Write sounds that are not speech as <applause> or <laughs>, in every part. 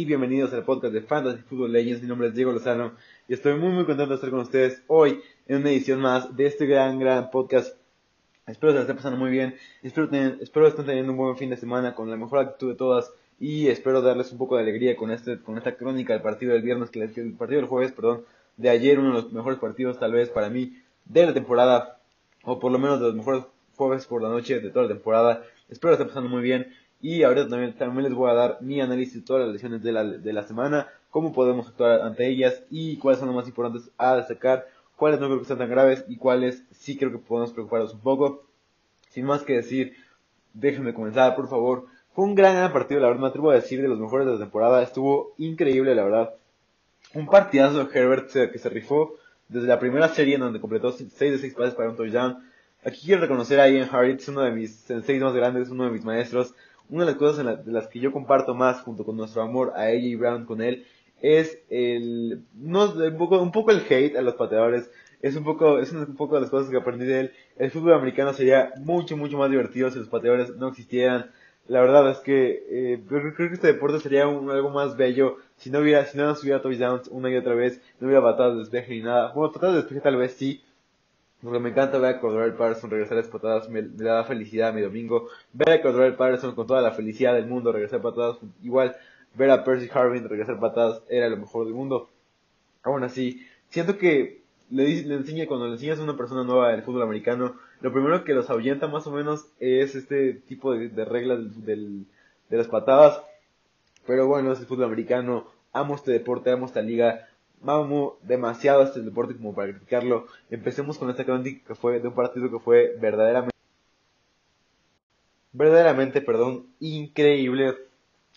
Y bienvenidos al podcast de Fantasy Football Legends. Mi nombre es Diego Lozano y estoy muy muy contento de estar con ustedes hoy en una edición más de este gran gran podcast. Espero se la estén pasando muy bien. Espero, tener, espero estén teniendo un buen fin de semana con la mejor actitud de todas y espero darles un poco de alegría con este con esta crónica del partido del viernes, que el partido del jueves, perdón, de ayer, uno de los mejores partidos tal vez para mí de la temporada o por lo menos de los mejores jueves por la noche de toda la temporada. Espero que estén pasando muy bien. Y ahorita también, también les voy a dar mi análisis de todas las lesiones de la, de la semana, cómo podemos actuar ante ellas y cuáles son las más importantes a destacar, cuáles no creo que sean tan graves y cuáles sí creo que podemos preocuparnos un poco. Sin más que decir, déjenme comenzar, por favor. Fue un gran, gran partido, la verdad, me atrevo a decir, de los mejores de la temporada. Estuvo increíble, la verdad. Un partidazo de Herbert que se rifó desde la primera serie en donde completó 6 de 6 pases para un touchdown. Aquí quiero reconocer a Ian Harris, uno de mis senseis más grandes, uno de mis maestros una de las cosas de las que yo comparto más junto con nuestro amor a AJ Brown con él es el no un poco un poco el hate a los pateadores es un poco es un poco de las cosas que aprendí de él. El fútbol americano sería mucho mucho más divertido si los pateadores no existieran. La verdad es que eh, creo que este deporte sería algo más bello si no hubiera si no nos hubiera touchdowns una y otra vez no hubiera patadas de despeje ni nada. Bueno patadas de despeje tal vez sí porque me encanta ver a Cordell Patterson regresar a las patadas, me, da felicidad mi domingo. Ver a Cordell Patterson con toda la felicidad del mundo regresar a patadas, igual ver a Percy Harvin regresar a patadas era lo mejor del mundo. Aún así, siento que le, le enseña, cuando le enseñas a una persona nueva del fútbol americano, lo primero que los ahuyenta más o menos es este tipo de, reglas del, de las patadas. Pero bueno, es el fútbol americano, amo este deporte, amo esta liga, amo demasiado este deporte como para criticarlo. Empecemos con esta crónica que fue de un partido que fue verdaderamente, verdaderamente, perdón, increíble.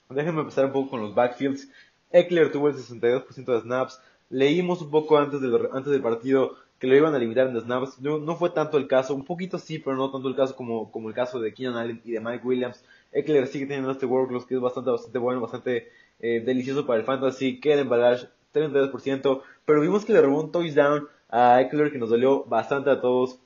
Déjenme empezar un poco con los backfields. Eckler tuvo el 62% de snaps. Leímos un poco antes del, antes del partido que lo iban a limitar en snaps. No, no, fue tanto el caso, un poquito sí, pero no tanto el caso como, como el caso de Keenan Allen y de Mike Williams. Eckler sigue teniendo este workload que es bastante, bastante bueno, bastante eh, delicioso para el fantasy. Kellen Balash 32%, pero vimos que le robó un touchdown a Eckler que nos dolió bastante a todos.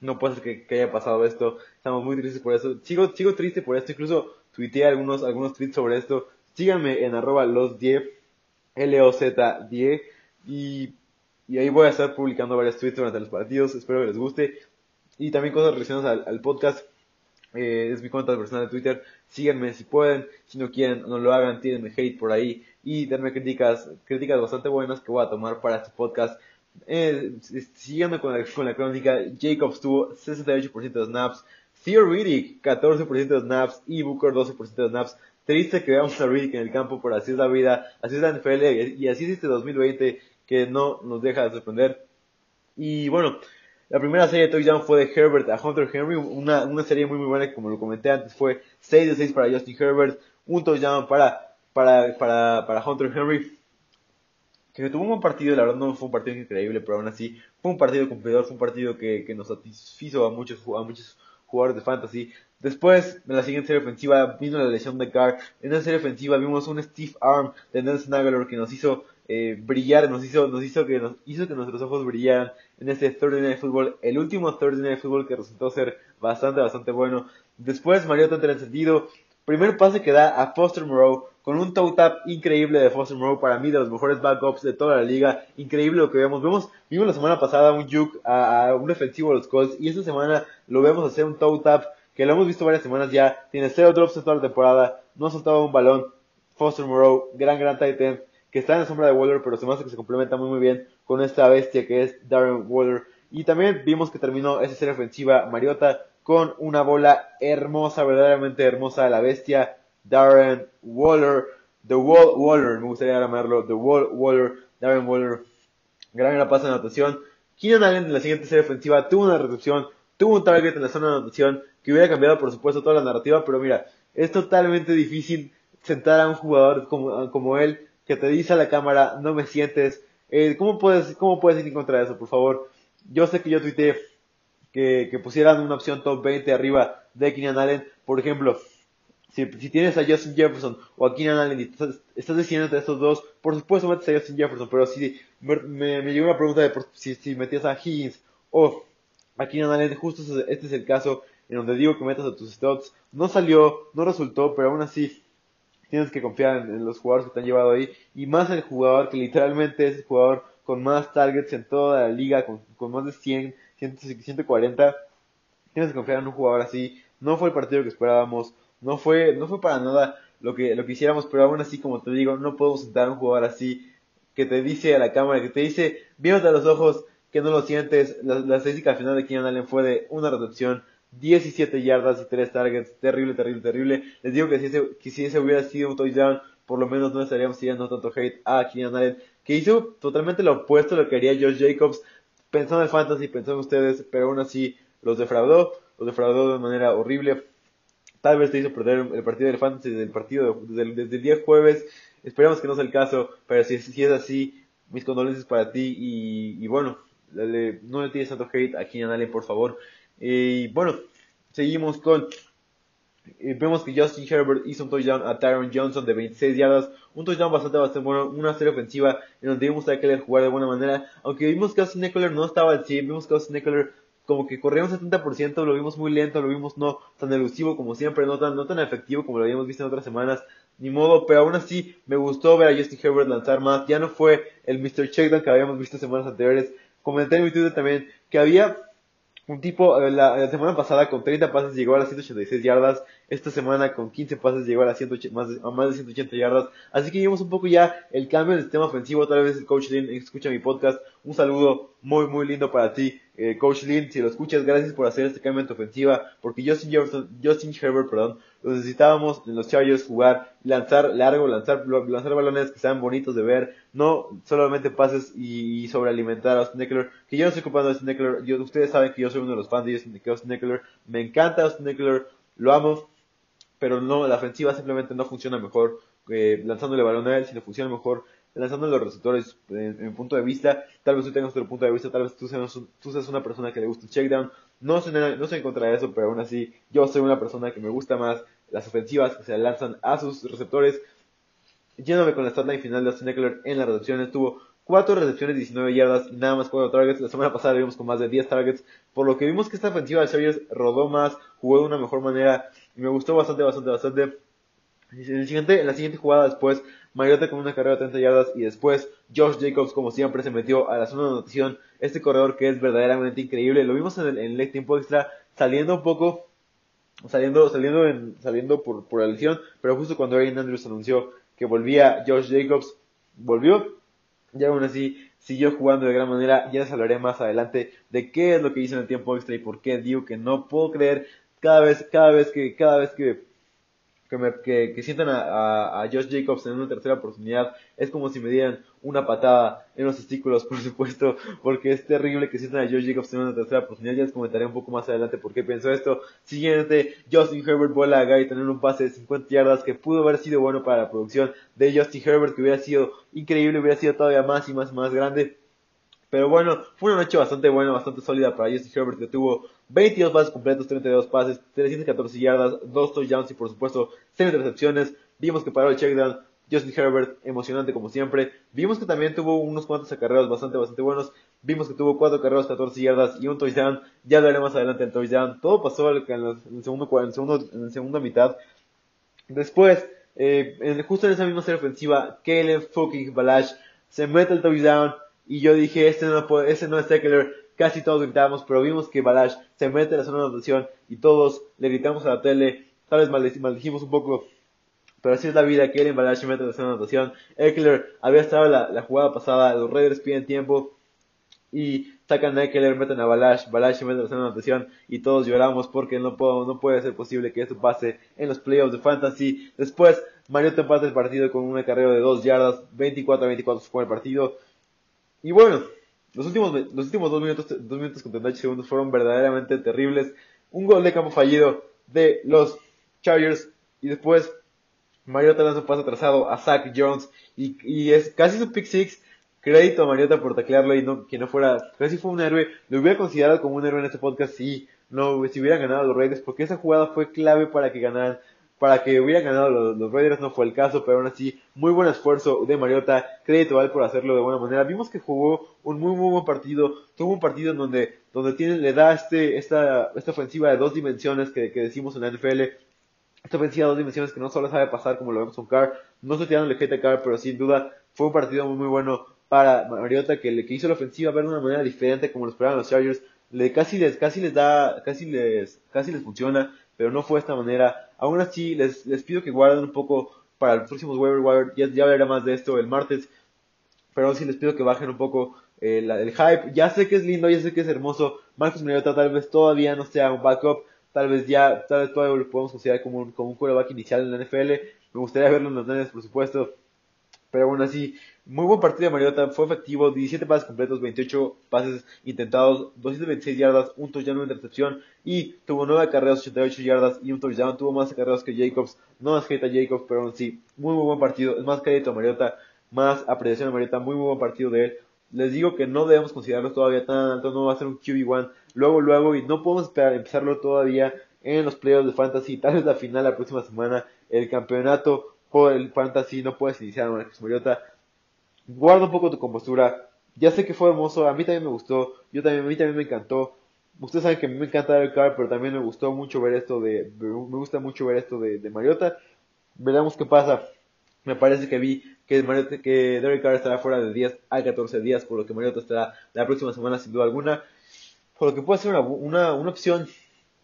No puede ser que, haya pasado esto. Estamos muy tristes por eso. Sigo, sigo triste por esto. Incluso tuiteé algunos, algunos tweets sobre esto. Síganme en arroba los 10, L-O-Z 10. Y, y ahí voy a estar publicando varios tweets durante los partidos. Espero que les guste. Y también cosas relacionadas al, podcast. Eh, es mi cuenta personal de Twitter. Síganme si pueden. Si no quieren, no lo hagan. Tírenme hate por ahí y darme críticas, críticas bastante buenas que voy a tomar para este podcast. Eh, siguiendo con la, con la crónica, Jacobs tuvo 68% de snaps, Theo Riddick 14% de snaps y Booker 12% de snaps. Triste que veamos a Riddick en el campo, pero así es la vida, así es la NFL y así es este 2020 que no nos deja de sorprender. Y bueno, la primera serie de touchdown fue de Herbert a Hunter Henry, una, una serie muy muy buena, como lo comenté antes, fue 6 de 6 para Justin Herbert, un touchdown para para, para, para Hunter Henry, que tuvo un buen partido, la verdad no fue un partido increíble, pero aún así fue un partido cumplidor, fue un partido que, que nos satisfizo a muchos, a muchos jugadores de fantasy. Después, de la siguiente serie ofensiva, vino la lesión de Carr. En esa serie ofensiva vimos un Steve Arm de Nelson Aguilar que nos hizo eh, brillar, nos hizo, nos hizo que nos hizo que nuestros ojos brillaran en este Thursday Night Football, el último Thursday Night Football que resultó ser bastante, bastante bueno. Después, Mariota encendido, primer pase que da a Foster Moreau, con un toe tap increíble de Foster Moreau, para mí de los mejores backups de toda la liga, increíble lo que vemos, vemos, vimos la semana pasada un juke a, un defensivo de los Colts, y esta semana lo vemos hacer un toe tap, que lo hemos visto varias semanas ya, tiene cero drops en toda la temporada, no ha soltado un balón, Foster Moreau, gran gran tight end, que está en la sombra de Waller, pero se me que se complementa muy muy bien con esta bestia que es Darren Waller, y también vimos que terminó esa serie ofensiva Mariota con una bola hermosa, verdaderamente hermosa, de la bestia Darren Waller, The Wall Waller, me gustaría llamarlo, The Wall Waller, Darren Waller, gran gran pase de anotación. Keenan Allen en la siguiente serie ofensiva tuvo una recepción, tuvo un target en la zona de anotación que hubiera cambiado por supuesto toda la narrativa, pero mira, es totalmente difícil sentar a un jugador como, como él que te dice a la cámara, no me sientes, eh, ¿cómo puedes, cómo puedes ir en contra de eso, por favor? Yo sé que yo tuiteé que, que pusieran una opción top 20 arriba de Keenan Allen, por ejemplo, si, si, tienes a Justin Jefferson o a Keenan Allen y estás, estás decidiendo entre estos dos, por supuesto metes a Justin Jefferson, pero si me, me, llegó una pregunta de si, si metías a Higgins o a Keenan Allen, justo este es el caso en donde digo que metas a tus stocks. No salió, no resultó, pero aún así tienes que confiar en, los jugadores que te han llevado ahí, y más el jugador que literalmente es el jugador con más targets en toda la liga, con, con más de 100, 140, tienes que confiar en un jugador así, no fue el partido que esperábamos, no fue, no fue para nada lo que, lo que hiciéramos, pero aún así, como te digo, no podemos sentar a un jugador así que te dice a la cámara, que te dice, viéndote a los ojos, que no lo sientes. La, la estadística final de Keenan Allen fue de una recepción, 17 yardas y 3 targets. Terrible, terrible, terrible. Les digo que si ese, que si ese hubiera sido un touchdown, por lo menos no estaríamos siguiendo tanto hate a Keenan Allen, que hizo totalmente lo opuesto a lo que haría Josh Jacobs, pensando en el fantasy, pensando en ustedes, pero aún así los defraudó, los defraudó de manera horrible. Tal vez te hizo perder el partido del fantasy desde el partido desde el, desde el día jueves. Esperamos que no sea el caso, pero si, si es así, mis condolencias para ti y, bueno, no le tires tanto hate a Keenan Allen, por favor. Y bueno, seguimos con. Eh, vemos que Justin Herbert hizo un touchdown a Tyron Johnson de 26 yardas. Un touchdown bastante, bastante bueno. Una serie ofensiva en donde vimos a Eckler jugar de buena manera. Aunque vimos que Austin Eckler no estaba al 100. Vimos que Austin Eckler como que corría un 70%. Lo vimos muy lento. Lo vimos no tan elusivo como siempre. No tan, no tan efectivo como lo habíamos visto en otras semanas. Ni modo, pero aún así me gustó ver a Justin Herbert lanzar más. Ya no fue el Mr. Checkdown que habíamos visto semanas anteriores comenté en mi Twitter también que había un tipo, eh, la, semana pasada con 30 pases llegó a las 186 yardas, esta semana con 15 pases llegó a, las 180, más, a más de 180 yardas, así que vimos un poco ya el cambio en el sistema ofensivo, tal vez el coach Lynn escucha mi podcast, un saludo muy muy lindo para ti, eh, coach Lynn, si lo escuchas, gracias por hacer este cambio en tu ofensiva, porque Justin, Justin Herbert, perdón, lo necesitábamos en los Chargers jugar, lanzar largo, lanzar, lanzar balones que sean bonitos de ver, no solamente pases y, sobrealimentar a Austin Eckler, que yo no estoy ocupando a Austin Eckler, yo, ustedes saben que yo soy uno de los fans de Austin Eckler, me encanta Austin Eckler, lo amo, pero no, la ofensiva simplemente no funciona mejor eh, lanzándole balón a él, sino funciona mejor lanzando los receptores en, mi punto de vista, tal vez tú tengas otro punto de vista, tal vez tú seas, tú seas una persona que le gusta el checkdown, no sé, no sé en contra de eso, pero aún así yo soy una persona que me gusta más las ofensivas que se lanzan a sus receptores. Yéndome con la statline final de Austin Eckler en las recepciones, tuvo 4 recepciones, 19 yardas nada más 4 targets. La semana pasada vimos con más de 10 targets, por lo que vimos que esta ofensiva de Chargers rodó más, jugó de una mejor manera y me gustó bastante, bastante, bastante. En, el siguiente, en la siguiente jugada después, Mariota con una carrera de 30 yardas y después Josh Jacobs como siempre se metió a la zona de anotación. Este corredor que es verdaderamente increíble. Lo vimos en el, en el tiempo extra saliendo un poco saliendo, saliendo, en, saliendo por, por la lesión, pero justo cuando Aaron Andrews anunció que volvía Josh Jacobs, volvió, y aún así siguió jugando de gran manera, ya les hablaré más adelante de qué es lo que hizo en el tiempo extra y por qué digo que no puedo creer cada vez, cada vez que, cada vez que que, me, que, que sientan a, a, Josh Jacobs en una tercera oportunidad es como si me dieran una patada en los testículos, <laughs> por supuesto, porque es terrible que sientan a Josh Jacobs en una tercera oportunidad. Ya les comentaré un poco más adelante por qué pienso esto. Siguiente, Justin Herbert vuela a Gary tener un pase de 50 yardas que pudo haber sido bueno para la producción de Justin Herbert, que hubiera sido increíble, hubiera sido todavía más y más más grande. Pero bueno, fue una noche bastante buena, bastante sólida para Justin Herbert, que tuvo 22 pases completos, 32 pases, 314 yardas, 2 touchdowns y por supuesto 6 intercepciones. Vimos que paró el checkdown. Justin Herbert, emocionante como siempre. Vimos que también tuvo unos cuantos acarreos bastante, bastante buenos. Vimos que tuvo 4 carreras, 14 yardas y un touchdown. Ya hablaré más adelante del touchdown. Todo pasó en, el segundo, en, segundo, en la segunda mitad. Después, eh, justo en esa misma serie ofensiva, Caleb fucking Balash se mete el touchdown. Y yo dije, este no, puede, este no es Eckler casi todos gritábamos, pero vimos que Balash se mete en la zona de anotación y todos le gritamos a la tele, tal vez maldijimos un poco, pero así es la vida, que en Balash se mete en la zona de anotación. Eckler había estado la, jugada pasada, los Raiders piden tiempo y sacan a Eckler, meten a Balash, Balash se mete en la zona de anotación y todos lloramos porque no, puedo, no puede ser posible que esto pase en los playoffs de Fantasy. Después, Mario te empata el partido con un acarreo de 2 yardas, 24 a 24 fue el partido. Y bueno, los últimos, los últimos dos minutos, dos minutos con 38 segundos fueron verdaderamente terribles. Un gol de campo fallido de los Chargers y después Mariota lanza un paso atrasado a Zach Jones y, y es casi su pick six. Crédito a Mariota por taclearlo y no, que no fuera, casi fue un héroe. Lo hubiera considerado como un héroe en este podcast si no, si hubieran ganado los Raiders porque esa jugada fue clave para que ganaran para que hubieran ganado los, Raiders, no fue el caso, pero aún así, muy buen esfuerzo de Mariota, crédito a él por hacerlo de buena manera. Vimos que jugó un muy, muy buen partido, tuvo un partido en donde, donde tiene, le da este, esta, esta ofensiva de dos dimensiones que, que decimos en la NFL, esta ofensiva dos dimensiones que no solo sabe pasar como lo vemos con Carr, no estoy tirando el hate a Carr, pero sin duda fue un partido muy, muy bueno para Mariota que, le, que hizo la ofensiva ver de una manera diferente como lo esperaban los Chargers, le, casi les, casi les da, casi les, casi les funciona, pero no fue de esta manera. Aún así, les, les pido que guarden un poco para el próximo waiver wire, ya, ya hablaré más de esto el martes, pero aún sí les pido que bajen un poco eh, el hype. Ya sé que es lindo, ya sé que es hermoso. Marcus Mariota tal vez todavía no sea un backup, tal vez ya, tal vez todavía lo podemos considerar como un, como un quarterback inicial en la NFL. Me gustaría verlo en los Niners, por supuesto. Pero aún así, muy buen partido de Mariota, fue efectivo, 17 pases completos, 28 pases intentados, 226 yardas, un touchdown, una intercepción y tuvo 9 carreras, 88 yardas y un touchdown, tuvo más carreras que Jacobs, no más crédito a Jacobs, pero aún sí, muy muy buen partido, es más crédito a Mariota, más apreciación a Mariota, muy muy buen partido de él. Les digo que no debemos considerarlo todavía tan alto, no va a ser un QB1 luego luego y no podemos empezarlo todavía en los playoffs de Fantasy, tal vez la final la próxima semana, el campeonato por el fantasy, no puedes iniciar una Mariota. Guarda un poco tu compostura. Ya sé que fue hermoso, a mí también me gustó, yo también, a mí también me encantó. Ustedes saben que a me encanta el car, pero también me gustó mucho ver esto de, me gusta mucho ver esto de, de Mariota. Veremos qué pasa. Me parece que vi que, Mariota, que Derek Carr estará fuera de 10 a 14 días, por lo que Mariota estará la próxima semana sin duda alguna. Por lo que puede ser una, una, una opción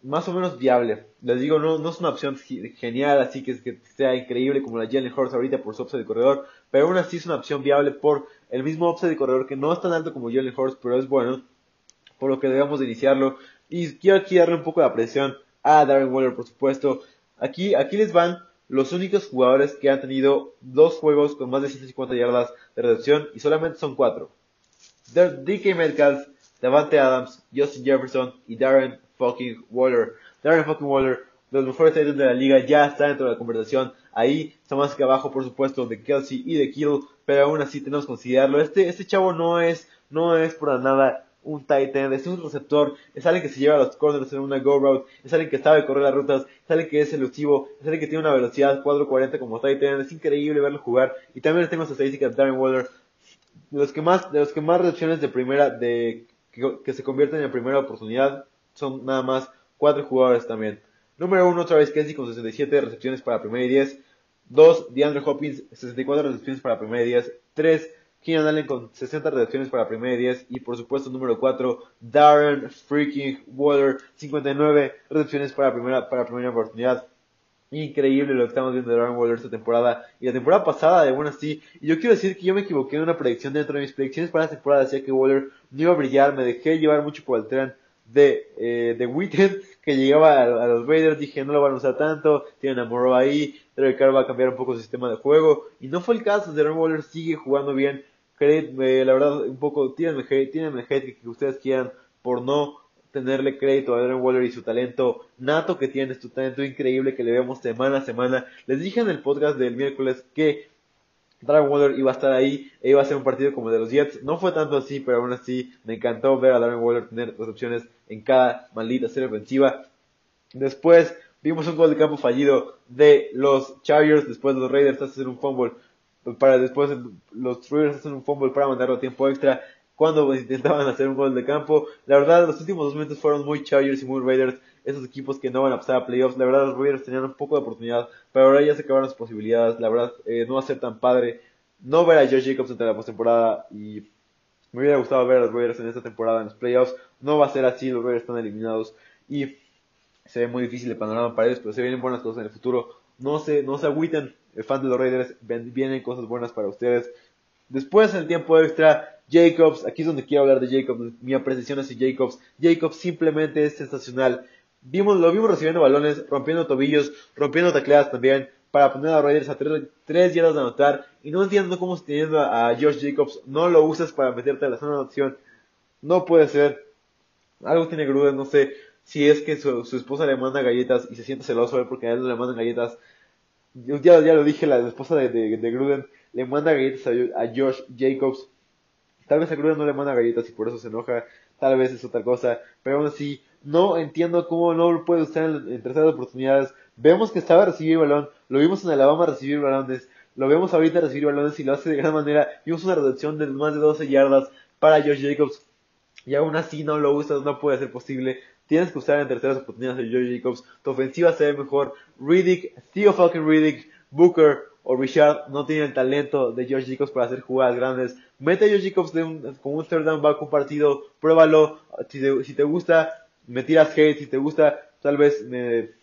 más o menos viable. Les digo, no, no es una opción genial, así que, que sea increíble como la Jalen Hurts ahorita por su upside de corredor, pero aún así es una opción viable por el mismo upside de corredor que no es tan alto como Jalen Hurts, pero es bueno, por lo que debemos de iniciarlo. Y quiero aquí darle un poco de presión a Darren Waller, por supuesto. Aquí, aquí les van los únicos jugadores que han tenido dos juegos con más de 150 yardas de recepción y solamente son cuatro. DK Metcalf, Davante Adams, Justin Jefferson y Darren fucking Waller. Darren fucking Waller, de los mejores de la liga, ya está dentro de la conversación. Ahí está más que abajo, por supuesto, de Kelsey y de Kittle, pero aún así tenemos que considerarlo. Este, este chavo no es, no es por nada un tight end, es un receptor, es alguien que se lleva a los corners en una go route, es alguien que sabe correr las rutas, es alguien que es elusivo, es alguien que tiene una velocidad 4.40 como tight end, es increíble verlo jugar. Y también tengo esta estadística de Darren Waller, de los que más, de los que más recepciones de primera, de, que, que se convierten en primera oportunidad, son nada más cuatro jugadores también. Número uno, Travis Kelsey con 67 recepciones para primera y 10. Dos, DeAndre Hopkins, 64 recepciones para primera y 10. Tres, Keenan Allen con 60 recepciones para primera y 10. Y por supuesto, número 4, Darren freaking Waller, 59 recepciones para primera, para primera oportunidad. Increíble lo que estamos viendo de Darren Waller esta temporada. Y la temporada pasada, de bueno, sí. Y yo quiero decir que yo me equivoqué en una predicción dentro de mis predicciones para esta temporada. Decía que Waller no iba a brillar. Me dejé llevar mucho por el tren de, eh, de Weekend que llegaba a, los Raiders, dije no lo van a usar tanto, tienen a Morrow ahí, Derek Carr va a cambiar un poco su sistema de juego, y no fue el caso, Darren Waller sigue jugando bien, crédito, la verdad, un poco, tírenme tírenme hate que, ustedes quieran por no tenerle crédito a Darren Waller y su talento nato que tiene, su talento increíble que le vemos semana a semana. Les dije en el podcast del miércoles que Darren Waller iba a estar ahí e iba a ser un partido como de los Jets. No fue tanto así, pero aún así me encantó ver a Darren Waller tener recepciones en cada maldita serie ofensiva. Después vimos un gol de campo fallido de los Chargers, después los Raiders hacen un fumble para después los Raiders hacen un fumble para mandarlo a tiempo extra cuando intentaban hacer un gol de campo. La verdad, los últimos dos momentos fueron muy Chargers y muy Raiders esos equipos que no van a pasar a playoffs. La verdad, los Raiders tenían un poco de oportunidad, pero ahora ya se acabaron las posibilidades. La verdad, eh, no va a ser tan padre no ver a Josh Jacobs entre la postemporada y me hubiera gustado ver a los Raiders en esta temporada en los playoffs. No va a ser así, los Raiders están eliminados y se ve muy difícil el panorama para ellos, pero se vienen buenas cosas en el futuro. No se, no se agüiten, fan de los Raiders, vienen cosas buenas para ustedes. Después, en el tiempo extra, Jacobs, aquí es donde quiero hablar de Jacobs, mi apreciación hacia Jacobs. Jacobs simplemente es sensacional. Vimos, lo vimos recibiendo balones, rompiendo tobillos, rompiendo tacleadas también, para poner a Raiders a 3 yardas de anotar. Y no entiendo cómo teniendo a Josh Jacobs no lo usas para meterte a la zona de anotación. No puede ser. Algo tiene Gruden, no sé si es que su, esposa le manda galletas y se siente celoso porque a él no le mandan galletas. Ya, ya lo dije, la, esposa de, de, Gruden le manda galletas a, a Josh Jacobs. Tal vez a Gruden no le manda galletas y por eso se enoja. Tal vez es otra cosa. Pero aún así, no entiendo cómo no puede usar en, terceras oportunidades. Vemos que estaba recibiendo balón, lo vimos en Alabama recibir balones, lo vemos ahorita recibir balones y lo hace de gran manera. Vimos una reducción de más de 12 yardas para Josh Jacobs y aún así no lo usas, no puede ser posible. tienes que usar en terceras oportunidades a Joe Jacobs, tu ofensiva se ve mejor, Riddick, Theo Falcon Riddick, Booker o Richard no tienen el talento de George Jacobs para hacer jugadas grandes. Mete a George Jacobs con un third down back un partido, pruébalo, si te, si te gusta, me tiras hate, si te gusta, tal vez me,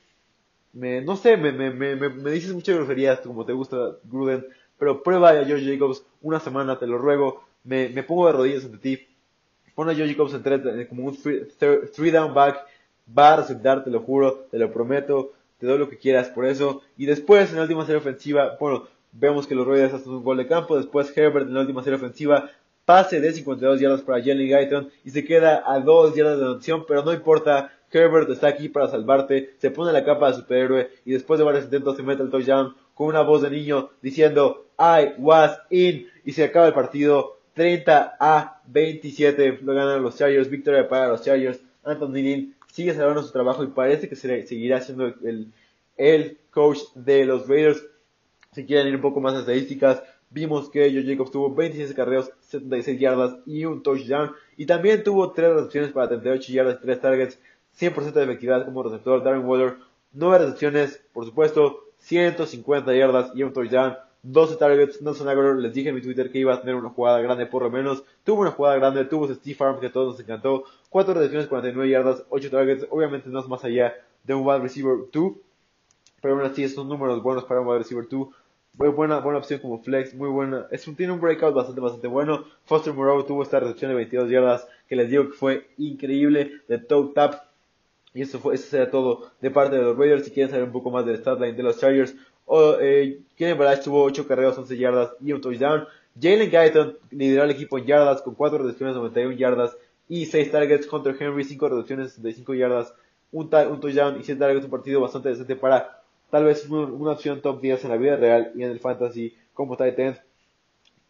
me no sé, me, me, me, me dices muchas groserías como te gusta Gruden, pero prueba a George Jacobs una semana, te lo ruego, me, me pongo de rodillas ante ti, pon a George Jacobs en como un three, down back, va a resultar, te lo juro, te lo prometo, te doy lo que quieras por eso, y después en la última serie ofensiva, bueno, vemos que los Raiders hacen un gol de campo, después Herbert en la última serie ofensiva, pase de 52 yardas para Jalen Guyton y se queda a 2 yardas de anotación, pero no importa, Herbert está aquí para salvarte, se pone la capa de superhéroe y después de varios intentos se mete el touchdown con una voz de niño diciendo I was in y se acaba el partido 30 a 27 lo ganan los Chargers, victoria para los Chargers, Anthony Lynn sigue salvando su trabajo y parece que seguirá siendo el, el coach de los Raiders. Si quieren ir un poco más a estadísticas, vimos que Joe Jacobs tuvo 26 carreos, 76 yardas y un touchdown. Y también tuvo 3 recepciones para 38 yardas, 3 targets, 100% de efectividad como receptor. Darren Waller, 9 recepciones, por supuesto, 150 yardas y un touchdown. 12 targets, Nelson Aguilar, les dije en mi Twitter que iba a tener una jugada grande por lo menos. Tuvo una jugada grande, tuvo Steve Farm que a todos nos encantó. 4 recepciones, 49 yardas, 8 targets. Obviamente no es más allá de un wide receiver 2. Pero aún así son números buenos para un wide receiver 2. Muy buena, buena opción como flex, muy buena. Es tiene un breakout bastante, bastante bueno. Foster Moreau tuvo esta recepción de 22 yardas que les digo que fue increíble de toe tap. Y eso fue, eso será todo de parte de los Raiders. Si quieren saber un poco más del statline de los Chargers, o, eh, Kenny tuvo 8 carreras, 11 yardas y un touchdown. Jalen Guyton lideró al equipo en yardas con 4 reducciones, 91 yardas y 6 targets. contra Henry, 5 reducciones, 65 yardas, un, un touchdown y 7 targets. Un partido bastante decente para tal vez una, opción top 10 en la vida real y en el fantasy como tight end.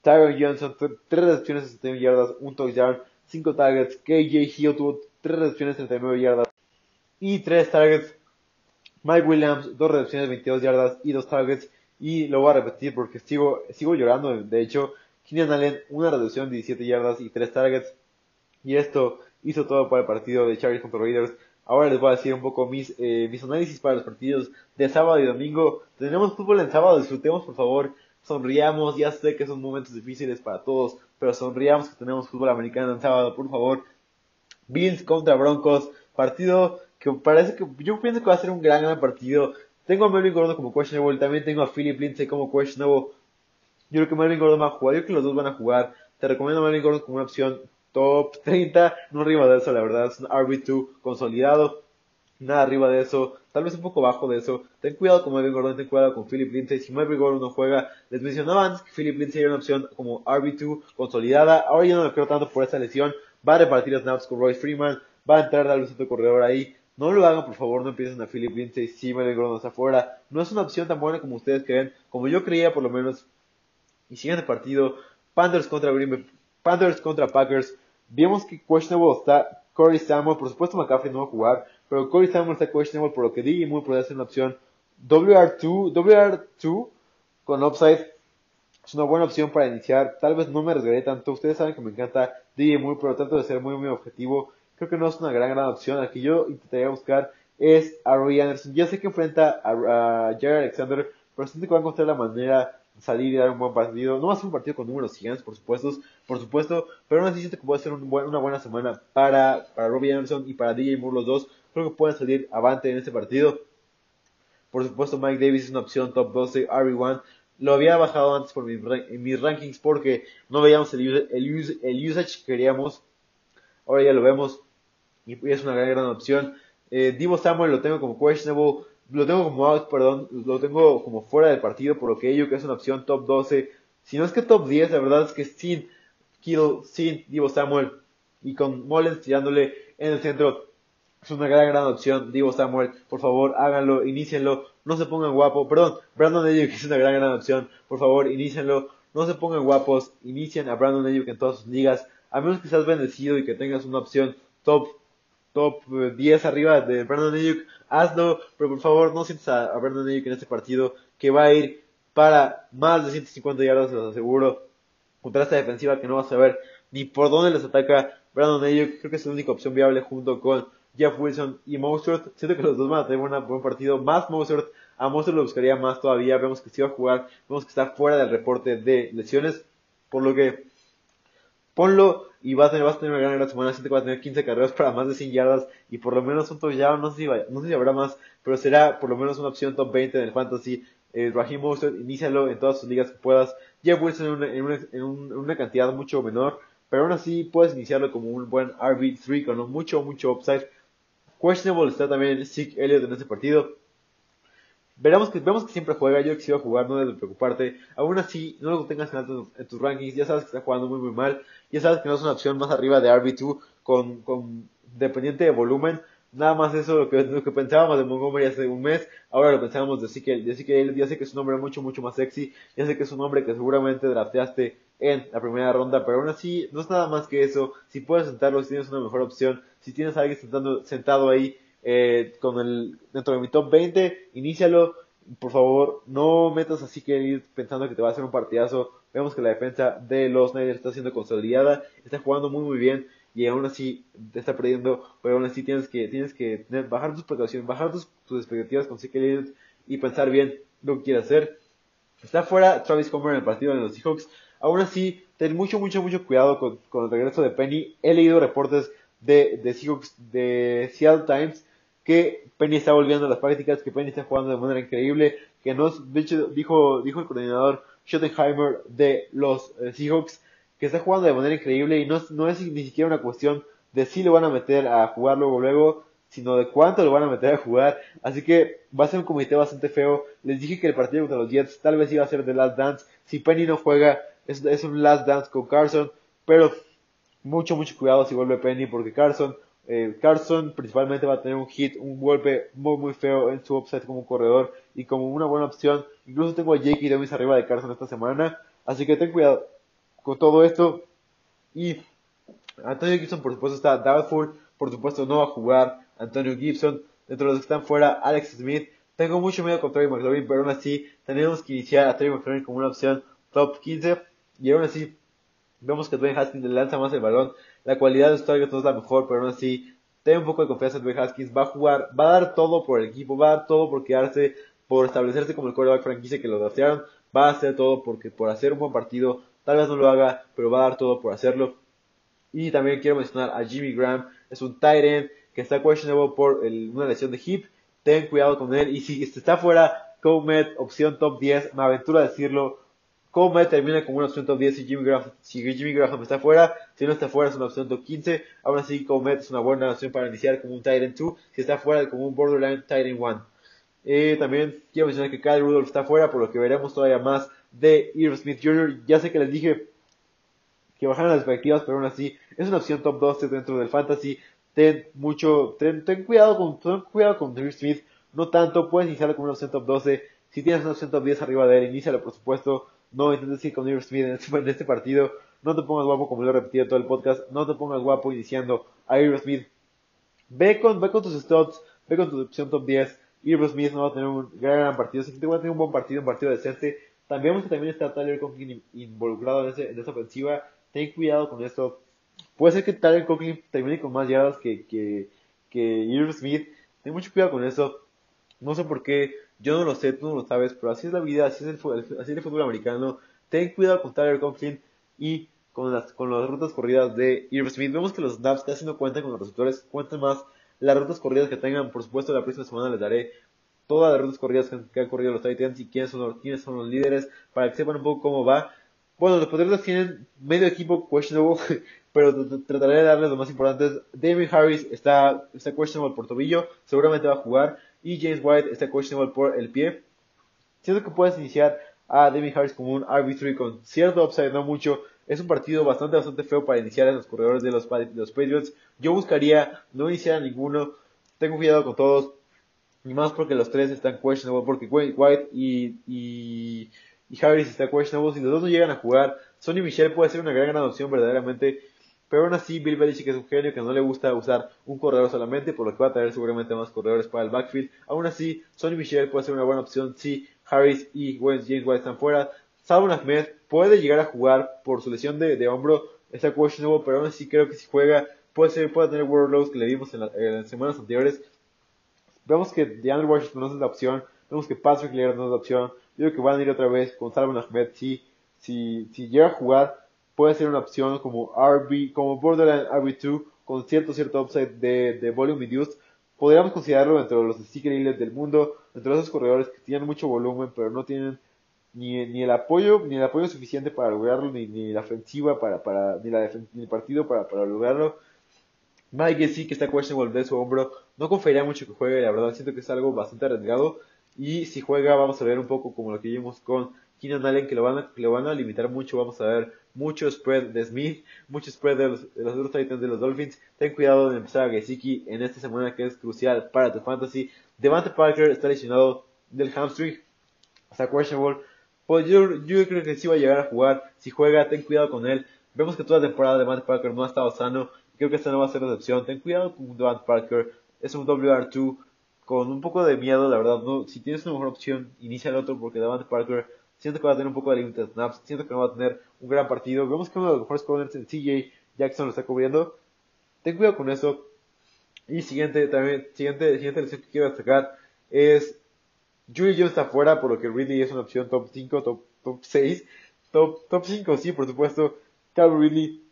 Tyron Johnson, 3 recepciones, 61 yardas, un touchdown, 5 targets. KJ Hill tuvo 3 recepciones, 39 yardas y 3 targets. Mike Williams, 2 recepciones, 22 yardas y 2 targets. Y lo voy a repetir porque sigo, sigo llorando. De hecho, Keenan Allen, una reducción de 17 yardas y 3 targets. Y esto hizo todo para el partido de Chargers contra Raiders. Ahora les voy a decir un poco mis, eh, mis análisis para los partidos de sábado y domingo. Tenemos fútbol en sábado, disfrutemos por favor, sonriamos, ya sé que son momentos difíciles para todos, pero sonriamos que tenemos fútbol americano en sábado, por favor. Bills contra Broncos, partido que parece que yo pienso que va a ser un gran, gran partido. Tengo a Melvin Gordon como questionable, también tengo a Philip Lindsay como questionable. Yo creo que Melvin Gordon va a jugar, yo creo que los dos van a jugar. Te recomiendo a Melvin Gordon como una opción top <laughs> 30, no arriba de eso, la verdad, es un RB2 consolidado, nada arriba de eso, tal vez un poco bajo de eso. Ten cuidado con Melvin Gordon, ten cuidado con Philip Lindsay. Si Melvin Gordon no juega, les mencionaba antes que Philip Lindsay era una opción como RB2 consolidada. Ahora ya no lo creo tanto por esa lesión. Va a repartir snaps con Royce Freeman, va a entrar tal vez otro corredor ahí. No lo hagan, por favor, no empiecen a Philip Lindsay si Melvin Gordon está afuera. No es una opción tan buena como ustedes creen, como yo creía por lo menos. Y siguiente partido, Panthers contra Green Bay, Panthers contra Packers. Vimos que questionable está Corey Samuel, por supuesto McCaffrey no va a jugar, pero Corey Samuel está questionable por lo que DJ Moore puede ser una opción. WR2, WR2 con upside es una buena opción para iniciar. Tal vez no me arriesgaré tanto. Ustedes saben que me encanta DJ Moore, pero trato de ser muy, muy objetivo. Creo que no es una gran, gran opción. Aquí yo intentaría buscar es a Roy Anderson. Ya sé que enfrenta a, a Jared Alexander, pero siento que va a encontrar la manera salir y dar un buen partido. No va a ser un partido con números gigantes, por supuesto, por supuesto, pero aún así siento que puede ser una buena semana para, para Robbie Anderson y para DJ Moore los dos. Creo que pueden salir avante en este partido. Por supuesto, Mike Davis es una opción top 12, RB1. Lo había bajado antes por mis, mis rankings porque no veíamos el, el, el usage que queríamos. Ahora ya lo vemos y es una gran, gran opción. Eh, Divo Samuel lo tengo como questionable lo tengo como out, perdón, lo tengo como fuera del partido, por lo que ello que es una opción top 12. Si no es que top 10, la verdad es que sin Kittle, sin Divo Samuel y con Mullens tirándole en el centro, es una gran, gran opción. Divo Samuel, por favor, háganlo, inicienlo, no se pongan guapos, perdón, Brandon Ayuk es una gran, gran opción, por favor, inicienlo, no se pongan guapos, inicien a Brandon Ayuk en todas sus ligas, a menos que seas bendecido y que tengas una opción top top 10 eh, arriba de Brandon Ayuk, hazlo, pero por favor no sientas a, Brandon Ayuk en este partido que va a ir para más de 150 yardas, los aseguro, contra esta defensiva que no vas a ver ni por dónde les ataca Brandon Ayuk, creo que es la única opción viable junto con Jeff Wilson y Mostert. Siento que los dos van a tener un buen partido. Más Mostert. A Mostert lo buscaría más todavía. Vemos que sí va a jugar. Vemos que está fuera del reporte de lesiones. Por lo que ponlo y vas a tener, vas a tener una gran, gran semana. Siento que va a tener 15 carreras para más de 100 yardas y por lo menos un touchdown. No sé si, no sé si habrá más, pero será por lo menos una opción top 20 en el fantasy. Eh, Raheem Mostert, inícialo en todas sus ligas que puedas. Jeff Wilson en una, en una, en una cantidad mucho menor pero aún así puedes iniciarlo como un buen RB3 con mucho, mucho upside. Questionable está también Zeke Elliott en este partido. Veremos que, vemos que siempre juega, yo que jugar, no debes preocuparte. Aún así, no lo tengas en, tus rankings, ya sabes que está jugando muy muy mal. Ya sabes que no es una opción más arriba de RB2 con, con dependiente de volumen. Nada más eso, lo que, lo que pensábamos de Montgomery hace un mes, ahora lo pensábamos de Zeke Elliott. Ya sé que es un hombre mucho, mucho más sexy. Ya sé que es un hombre que seguramente drafteaste en la primera ronda, pero aún así no es nada más que eso. Si puedes sentarlo, si tienes una mejor opción, si tienes a alguien sentando, sentado ahí eh, con el dentro de mi top 20, inícialo. Por favor, no metas así que ir pensando que te va a hacer un partidazo. Vemos que la defensa de los Niners está siendo consolidada, está jugando muy muy bien y aún así te está perdiendo, pero aún así tienes que tienes que bajar tus precauciones, bajar tus, tus expectativas con Zeke y pensar bien lo que quieres hacer. Está fuera Travis Comer en el partido de los Seahawks. Aún así, ten mucho, mucho, mucho cuidado con, con el regreso de Penny. He leído reportes de, de Seahawks, de Seattle Times, que Penny está volviendo a las prácticas, que Penny está jugando de manera increíble, que no, de hecho, dijo, dijo el coordinador Schottenheimer de los eh, Seahawks, que está jugando de manera increíble y no, no es ni siquiera una cuestión de si lo van a meter a jugar luego, luego, sino de cuánto lo van a meter a jugar. Así que va a ser un comité bastante feo. Les dije que el partido contra los Jets tal vez iba a ser de Last Dance. Si Penny no juega, es, es un last dance con Carson, pero mucho, mucho cuidado si vuelve Penny porque Carson, eh, Carson principalmente va a tener un hit, un golpe muy, muy feo en su upside como corredor y como una buena opción. Incluso tengo a Jake Davis arriba de Carson esta semana, así que ten cuidado con todo esto. Y Antonio Gibson, por supuesto, está doubtful, por supuesto, no va a jugar. Antonio Gibson, dentro de los que están fuera, Alex Smith. Tengo mucho miedo con Trey McLaurin, pero aún así tenemos que iniciar a Trey McLaurin como una opción top 15. Y aún así, vemos que Dwayne Haskins le lanza más el balón. La cualidad de target no es la mejor, pero aún así, ten un poco de confianza en Dwayne Haskins. Va a jugar, va a dar todo por el equipo, va a dar todo por quedarse, por establecerse como el quarterback franquicia que lo draftearon. Va a hacer todo porque por hacer un buen partido, tal vez no lo haga, pero va a dar todo por hacerlo. Y también quiero mencionar a Jimmy Graham, es un tight end que está questionable por una lesión de hip. Ten cuidado con él. Y si está fuera, Comet, opción top 10, me aventuro a decirlo, Comet termina una opción top 10 si Jimmy Graham, Graham está fuera. Si no está fuera es una opción top 15. Aún así, Comet es una buena opción para iniciar como un Titan 2. Si está fuera, como un Borderline Titan 1. Eh, también quiero mencionar que Kyle Rudolph está fuera, por lo que veremos todavía más de Irv Smith Jr. Ya sé que les dije que bajaron las expectativas, pero aún así es una opción top 12 dentro del fantasy. Ten mucho, ten, cuidado con, ten cuidado con Irv Smith. No tanto, puedes iniciarlo como una opción top 12. Si tienes una opción top 10 arriba de él, inícialo por supuesto no intentes ir con Irv Smith en este, partido, no te pongas guapo como lo he repetido todo el podcast, no te pongas guapo iniciando a Irv Smith. Ve con, ve con tus studs, ve con tu opción top 10. Irv Smith no va a tener un gran, partido, si te va a tener un buen partido, un partido decente. También vemos que también está Tyler Conklin involucrado en, ese, en esa ofensiva. Ten cuidado con esto. Puede ser que Tyler Conklin termine con más yardas que, que, que Irv Smith. Ten mucho cuidado con eso. No sé por qué yo no lo sé, tú no lo sabes, pero así es la vida, así es el, así es el fútbol americano. Ten cuidado con Tyler Conklin y con las, con las rutas corridas de Irv Smith. Vemos que los snaps casi no cuentan con los receptores, cuentan más las rutas corridas que tengan. Por supuesto, la próxima semana les daré todas las rutas corridas que, han corrido los Titans y quiénes son, los, son los líderes para que sepan un poco cómo va. Bueno, los poderes tienen medio equipo questionable, <laughs> pero trataré de darles lo más importante. David Harris está, está questionable por tobillo, seguramente va a jugar y James White está questionable por el pie. Siento que puedes iniciar a Demi Harris como un RB3 con cierto upside, no mucho. Es un partido bastante, bastante feo para iniciar en los corredores de los, los Patriots. Yo buscaría no iniciar a ninguno. Tengo cuidado con todos. Y más porque los tres están questionable. Porque White y, y, y Harris están questionable. Si los dos no llegan a jugar, Sonny Michel puede ser una gran, gran opción verdaderamente. Pero aún así, Bill Belichick es un genio que no le gusta usar un corredor solamente, por lo que va a traer seguramente más corredores para el backfield. Aún así, Sonny Michel puede ser una buena opción si Harris y James White están fuera. Salvon Ahmed puede llegar a jugar por su lesión de, hombro, está questionable, pero aún así creo que si juega puede, ser, puede tener workloads que le vimos en, las semanas anteriores. Vemos que DeAndre Washington no es la opción, vemos que Patrick Lear no es la opción, yo creo que van a ir otra vez con Salman Ahmed, si llega a jugar, puede ser una opción como RB, como borderline RB2, con cierto, cierto upside de, de volume induced, podríamos considerarlo entre los sticker del mundo, entre esos corredores que tienen mucho volumen, pero no tienen ni, ni el apoyo, ni el apoyo suficiente para lograrlo, ni, ni la ofensiva para, para, ni la ni el partido para, para lograrlo. Mike sí que está questionable de su hombro, no confiaría mucho que juegue, la verdad siento que es algo bastante arriesgado, y si juega vamos a ver un poco como lo que vimos con Keenan Allen, que lo van a, que lo van a limitar mucho, vamos a ver mucho spread de Smith, mucho spread de los, de los Titans de los Dolphins. Ten cuidado de empezar a Gesicki en esta semana que es crucial para tu fantasy. Devante Parker está lesionado del hamstring, está questionable. Pues yo, yo creo que sí va a llegar a jugar. Si juega, ten cuidado con él. Vemos que toda la temporada Devante Parker no ha estado sano. Creo que esta no va a ser la excepción. Ten cuidado con Devante Parker. Es un WR2 con un poco de miedo, la verdad. No, si tienes una mejor opción, inicia el otro porque Devante Parker Siento que va a tener un poco de límite de snaps. Siento que no va a tener un gran partido. Vemos que uno de los mejores corners en CJ Jackson lo está cubriendo. Ten cuidado con eso. Y siguiente, también, siguiente, siguiente lección que quiero destacar es Julie Jones está fuera, por lo que Ridley es una opción top 5, top, top 6. Top, top 5, sí, por supuesto. Calvin Ridley,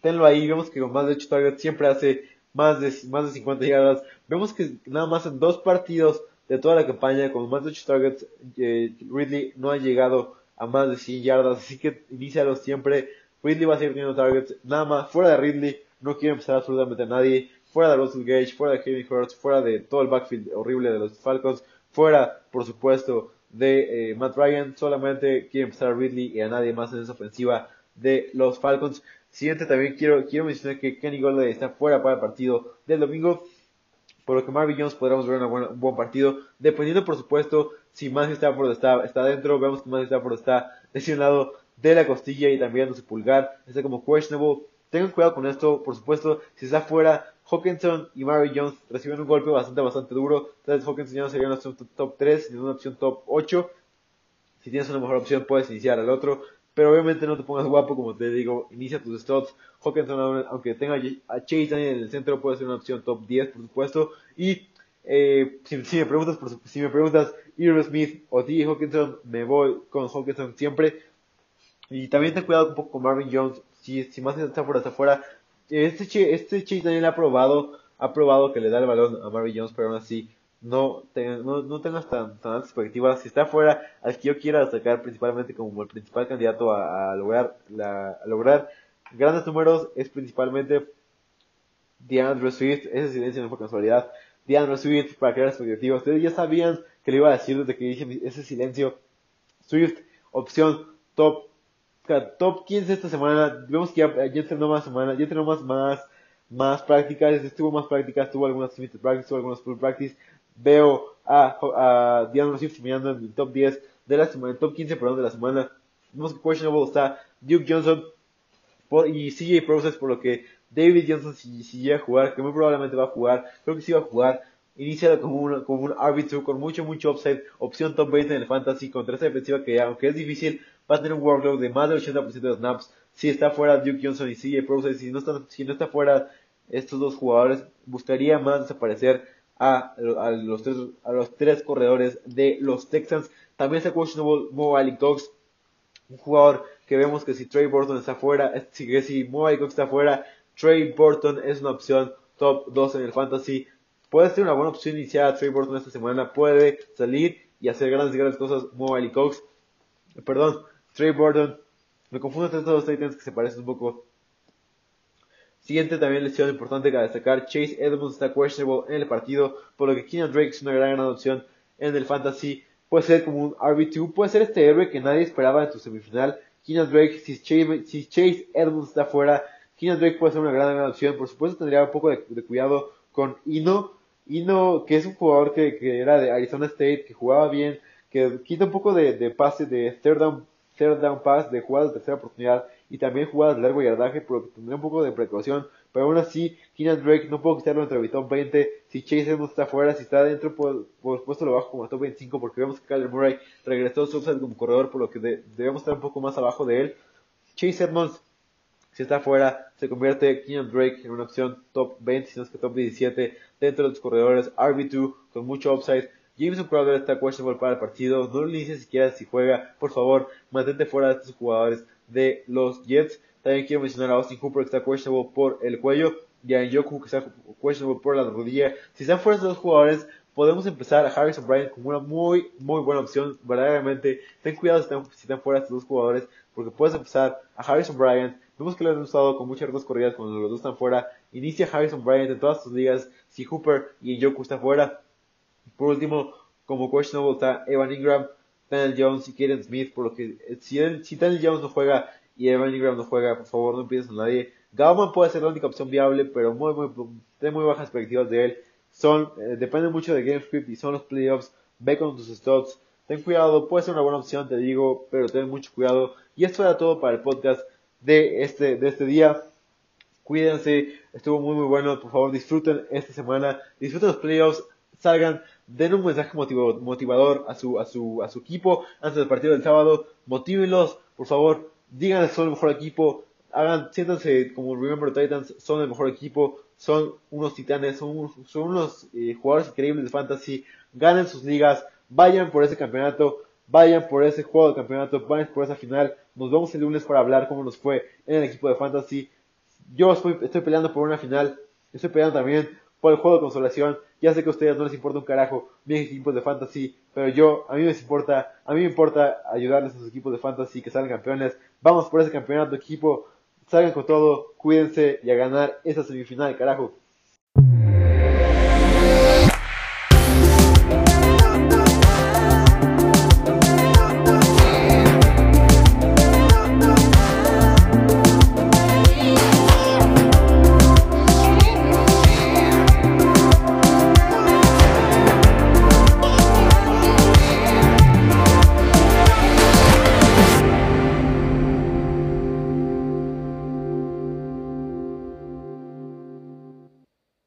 tenlo ahí. Vemos que con más de 8 targets siempre hace más de, más de 50 yardas. Vemos que nada más en dos partidos de toda la campaña, con más de 8 targets, eh, Ridley no ha llegado a más de 100 yardas, así que inicialo siempre. Ridley va a seguir teniendo targets, nada más, fuera de Ridley, no quiere empezar absolutamente a nadie, fuera de Russell Gage, fuera de Kevin Hurts, fuera de todo el backfield horrible de los Falcons, fuera, por supuesto, de eh, Matt Ryan, solamente quiere empezar a Ridley y a nadie más en esa ofensiva de los Falcons. Siguiente también quiero, quiero mencionar que Kenny Golladay está fuera para el partido del domingo por lo que Marvin Jones podremos ver un buen partido, dependiendo por supuesto si Matthew Stafford está, está dentro, vemos que Matthew Stafford está lesionado de la costilla y también de su pulgar, está como questionable, tengan cuidado con esto, por supuesto, si está fuera, Hawkinson y Marvin Jones reciben un golpe bastante, bastante duro, entonces Hawkinson ya no sería una opción top 3, sino una opción top 8, si tienes una mejor opción puedes iniciar al otro, pero obviamente no te pongas guapo, como te digo, inicia tus stops. Hawkinson, aunque tenga a Chase en el centro, puede ser una opción top 10, por supuesto. Y eh, si, me preguntas, por, si me preguntas, Smith o T. Hawkinson, me voy con Hawkinson siempre. Y también ten cuidado un poco con Marvin Jones. Si, si más está fuera, está fuera. Este, este Chase Daniel ha probado, ha probado que le da el balón a Marvin Jones, pero aún así no, no, no tengas tan, tan altas expectativas. Si está fuera, al que yo quiera destacar principalmente como el principal candidato a, lograr, lograr grandes números es principalmente DeAndre Swift. Ese silencio no fue casualidad. DeAndre Swift para crear expectativas. Ustedes ya sabían que le iba a decir desde que dije ese silencio. Swift, opción top, top 15 esta semana. Vemos que ya, ya entrenó más semana, ya entrenó más, más, más prácticas, estuvo más prácticas, tuvo algunas limited practice, tuvo algunas full practice veo a, a Diana Swift mirando en el top 10 de la semana, el top 15 perdón, de la semana. Vemos que questionable está Duke Johnson por, y CJ Process, por lo que David Johnson si, llega a jugar, que muy probablemente va a jugar, creo que sí va a jugar, inicia como un, como un RB2 con mucho, mucho upside, opción top 20 en el fantasy contra esta defensiva que aunque es difícil, va a tener un workload de más del 80% de snaps. Si está fuera Duke Johnson y CJ Process, si no está, si no está fuera estos dos jugadores, buscaría más desaparecer a, los, tres, a los tres corredores de los Texans. También está questionable Mo Ali Cox, un jugador que vemos que si Trey Burton está fuera, <laughs> si, si Mo Cox está fuera, Trey Burton es una opción top 2 en el fantasy. Puede ser una buena opción iniciar a Trey Burton esta semana, puede salir y hacer grandes, grandes cosas Mo Cox. Perdón, Trey Burton. Me confundo entre estos dos Titans que se parecen un poco Siguiente también lesión importante que destacar, Chase Edmonds está questionable en el partido, por lo que Keenan Drake es una gran, opción en el fantasy. Puede ser como un RB2, puede ser este héroe que nadie esperaba en tu semifinal. Keenan Drake, si Chase, si Chase Edmonds está fuera, Keenan Drake puede ser una gran, gran opción. Por supuesto tendría un poco de, cuidado con Ino. Ino, que es un jugador que, que, era de Arizona State, que jugaba bien, que quita un poco de, de pase de third down, third down pass, de jugadas de tercera oportunidad y también jugadas de largo yardaje, pero tendría un poco de precaución. Pero aún así, Keenan Drake no puedo quitarlo entre el top 20. Si Chase Edmonds está fuera, si está dentro, por, supuesto lo bajo como top 25 porque vemos que Kyler Murray regresó su como corredor, por lo que debemos estar un poco más abajo de él. Chase Edmonds Si está fuera, se convierte Keenan Drake en una opción top 20, si no es que top 17 dentro de los corredores. RB2 con mucho upside. Jameson Crowder está questionable para el partido. No lo inicies siquiera si juega. Por favor, mantente fuera de estos jugadores de los Jets. También quiero mencionar a Austin Hooper que está questionable por el cuello. Y a Yoku que está questionable por la rodilla. Si están fuera de estos jugadores, podemos empezar a Harrison Bryant como una muy, muy buena opción. Verdaderamente, ten cuidado si están, si están fuera estos dos jugadores, porque puedes empezar a Harrison Bryant. Vemos que lo han usado con muchas rutas corridas cuando los dos están fuera. Inicia Harrison Bryant en todas sus ligas si Hooper y Yoku están fuera. Por último, como questionable está Evan Ingram, Daniel Jones y Kaden Smith, por lo que eh, si, si Daniel Jones no juega y Evan Ingram no juega, por favor no empieces a nadie. Gauman puede ser la única opción viable, pero muy, muy, tiene muy bajas perspectivas de él. Son, eh, depende mucho de GameScript y son los playoffs. Ve con tus stocks. Ten cuidado, puede ser una buena opción, te digo, pero ten mucho cuidado. Y esto era todo para el podcast de este, de este día. Cuídense, estuvo muy muy bueno, por favor disfruten esta semana, disfruten los playoffs, salgan, den un mensaje motivador a su, a su, a su equipo antes del partido del sábado, motívenlos, por favor, díganles son el mejor equipo, hagan, siéntanse como Remember Titans, son el mejor equipo, son unos titanes, son, son unos eh, jugadores increíbles de fantasy, ganen sus ligas, vayan por ese campeonato, vayan por ese juego de campeonato, vayan por esa final, nos vemos el lunes para hablar cómo nos fue en el equipo de fantasy, yo estoy, estoy peleando por una final, estoy peleando también por el juego de consolación, ya sé que a ustedes no les importa un carajo mis equipos de fantasy, pero yo, a mí me importa, a mí me importa ayudarles a sus equipos de fantasy que salgan campeones, vamos por ese campeonato equipo, salgan con todo, cuídense y a ganar esa semifinal, carajo.